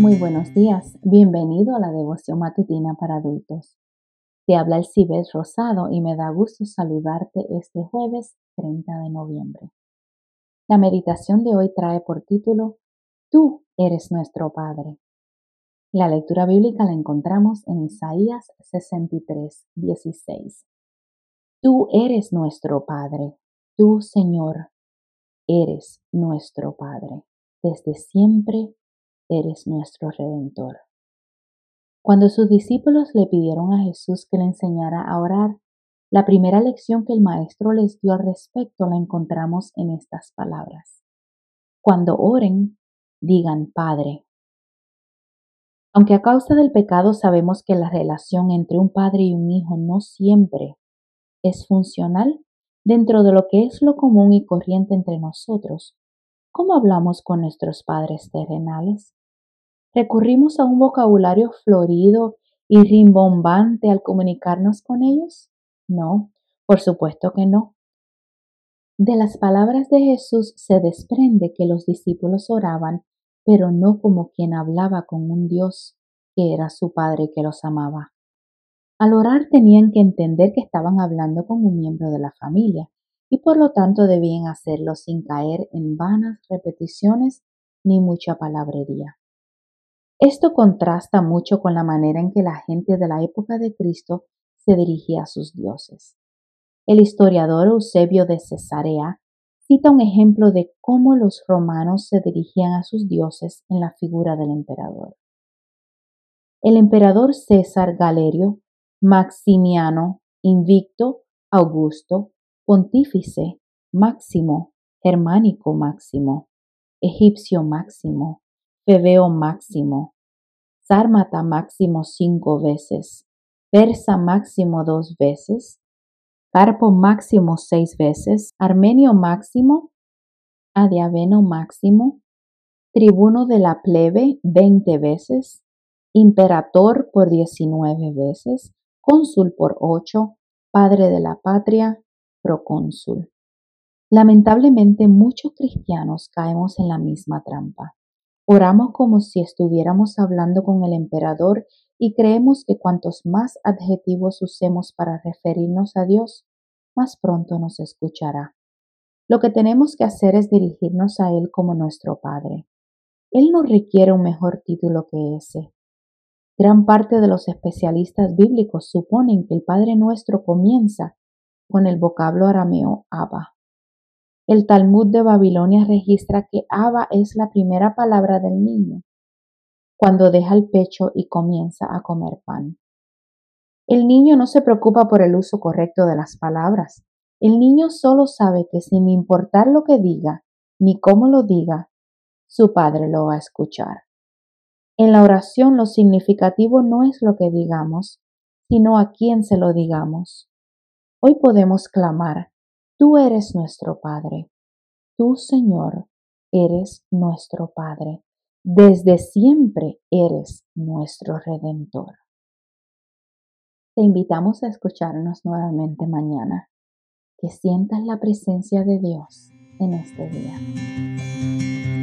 Muy buenos días, bienvenido a la devoción matutina para adultos. Te habla el Cibet Rosado y me da gusto saludarte este jueves 30 de noviembre. La meditación de hoy trae por título Tú eres nuestro Padre. La lectura bíblica la encontramos en Isaías 63, 16. Tú eres nuestro Padre, tú Señor, eres nuestro Padre. Desde siempre eres nuestro Redentor. Cuando sus discípulos le pidieron a Jesús que le enseñara a orar, la primera lección que el Maestro les dio al respecto la encontramos en estas palabras. Cuando oren, digan Padre. Aunque a causa del pecado sabemos que la relación entre un padre y un hijo no siempre es funcional dentro de lo que es lo común y corriente entre nosotros, ¿cómo hablamos con nuestros padres terrenales? ¿Recurrimos a un vocabulario florido y rimbombante al comunicarnos con ellos? No, por supuesto que no. De las palabras de Jesús se desprende que los discípulos oraban, pero no como quien hablaba con un Dios que era su Padre que los amaba. Al orar tenían que entender que estaban hablando con un miembro de la familia y por lo tanto debían hacerlo sin caer en vanas repeticiones ni mucha palabrería. Esto contrasta mucho con la manera en que la gente de la época de Cristo se dirigía a sus dioses. El historiador Eusebio de Cesarea cita un ejemplo de cómo los romanos se dirigían a sus dioses en la figura del emperador. El emperador César Galerio, Maximiano, Invicto, Augusto, Pontífice, Máximo, Germánico Máximo, Egipcio Máximo, Febeo máximo, Sármata máximo cinco veces, Persa máximo dos veces, Carpo máximo seis veces, Armenio máximo, Adiaveno máximo, Tribuno de la plebe veinte veces, Imperator por diecinueve veces, Cónsul por ocho, Padre de la patria, Procónsul. Lamentablemente muchos cristianos caemos en la misma trampa. Oramos como si estuviéramos hablando con el emperador y creemos que cuantos más adjetivos usemos para referirnos a Dios, más pronto nos escuchará. Lo que tenemos que hacer es dirigirnos a Él como nuestro Padre. Él no requiere un mejor título que ese. Gran parte de los especialistas bíblicos suponen que el Padre nuestro comienza con el vocablo arameo Abba. El Talmud de Babilonia registra que Abba es la primera palabra del niño cuando deja el pecho y comienza a comer pan. El niño no se preocupa por el uso correcto de las palabras. El niño solo sabe que sin importar lo que diga ni cómo lo diga, su padre lo va a escuchar. En la oración lo significativo no es lo que digamos, sino a quién se lo digamos. Hoy podemos clamar, Tú eres nuestro Padre. Tú, Señor, eres nuestro Padre. Desde siempre eres nuestro Redentor. Te invitamos a escucharnos nuevamente mañana. Que sientas la presencia de Dios en este día.